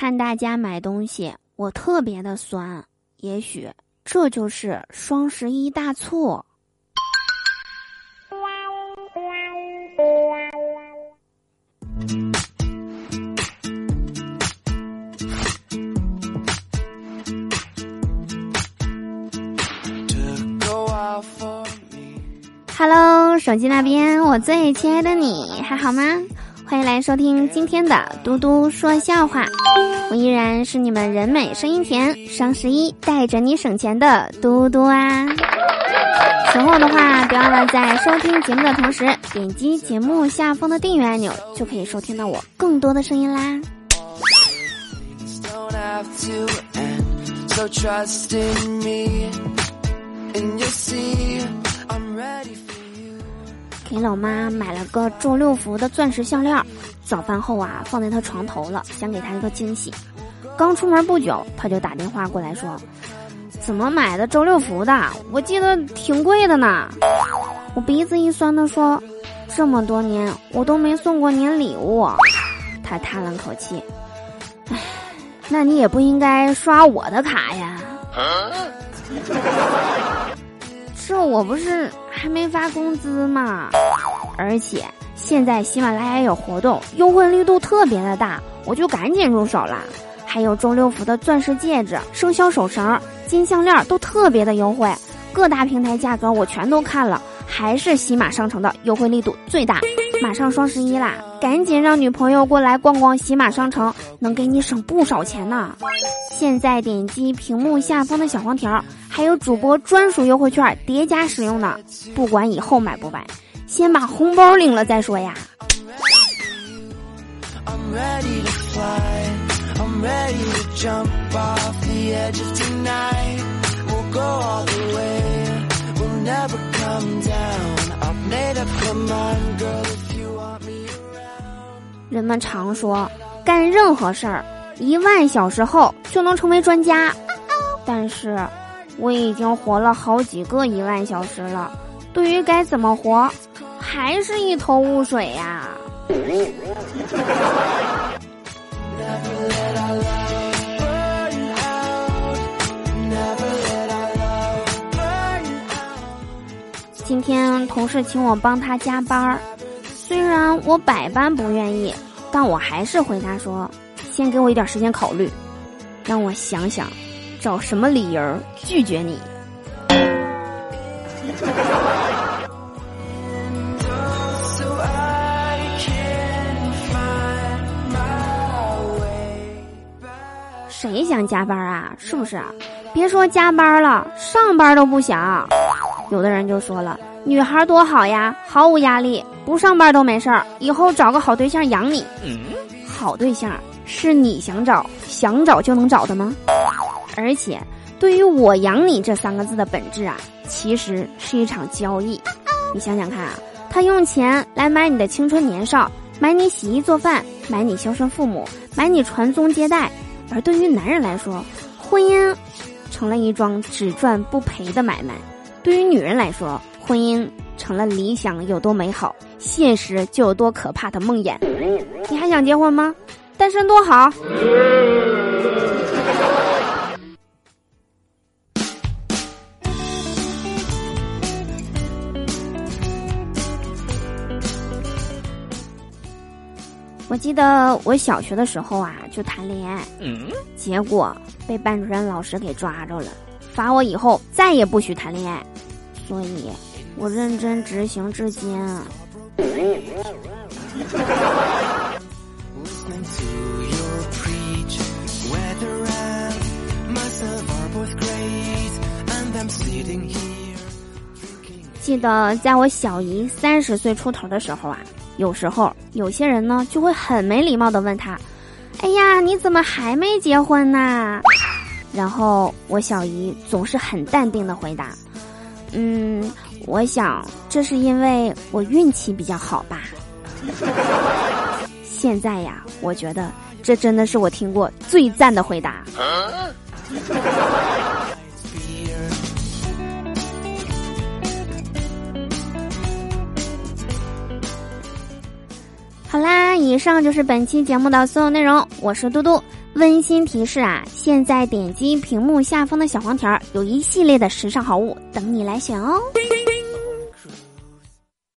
看大家买东西，我特别的酸。也许这就是双十一大促。Hello，手机那边，我最亲爱的你还好吗？欢迎来收听今天的嘟嘟说笑话，我依然是你们人美声音甜，双十一带着你省钱的嘟嘟啊！随后的话，别忘了在收听节目的同时，点击节目下方的订阅按钮，就可以收听到我更多的声音啦。给老妈买了个周六福的钻石项链，早饭后啊放在她床头了，想给她一个惊喜。刚出门不久，她就打电话过来说：“怎么买的周六福的？我记得挺贵的呢。”我鼻子一酸的说：“这么多年我都没送过您礼物。”她叹了口气：“唉，那你也不应该刷我的卡呀。”这我不是还没发工资吗？而且现在喜马拉雅有活动，优惠力度特别的大，我就赶紧入手了。还有周六福的钻石戒指、生肖手绳、金项链都特别的优惠，各大平台价格我全都看了，还是喜马商城的优惠力度最大。马上双十一啦，赶紧让女朋友过来逛逛喜马商城，能给你省不少钱呢。现在点击屏幕下方的小黄条，还有主播专属优惠券叠加使用呢。不管以后买不买，先把红包领了再说呀。人们常说，干任何事儿一万小时后就能成为专家，但是我已经活了好几个一万小时了，对于该怎么活，还是一头雾水呀。今天同事请我帮他加班儿。虽然我百般不愿意，但我还是回答说：“先给我一点时间考虑，让我想想，找什么理由拒绝你。”谁想加班啊？是不是？别说加班了，上班都不想。有的人就说了。女孩多好呀，毫无压力，不上班都没事儿。以后找个好对象养你。好对象是你想找，想找就能找的吗？而且，对于我养你这三个字的本质啊，其实是一场交易。你想想看啊，他用钱来买你的青春年少，买你洗衣做饭，买你孝顺父母，买你传宗接代。而对于男人来说，婚姻成了一桩只赚不赔的买卖；对于女人来说，婚姻成了理想有多美好，现实就有多可怕的梦魇。你还想结婚吗？单身多好。我记得我小学的时候啊，就谈恋爱，结果被班主任老师给抓着了，罚我以后再也不许谈恋爱。所以。我认真执行至今。记得在我小姨三十岁出头的时候啊，有时候有些人呢就会很没礼貌的问他：“哎呀，你怎么还没结婚呢？”然后我小姨总是很淡定的回答：“嗯。”我想，这是因为我运气比较好吧。现在呀，我觉得这真的是我听过最赞的回答。好啦，以上就是本期节目的所有内容。我是嘟嘟，温馨提示啊，现在点击屏幕下方的小黄条，有一系列的时尚好物等你来选哦。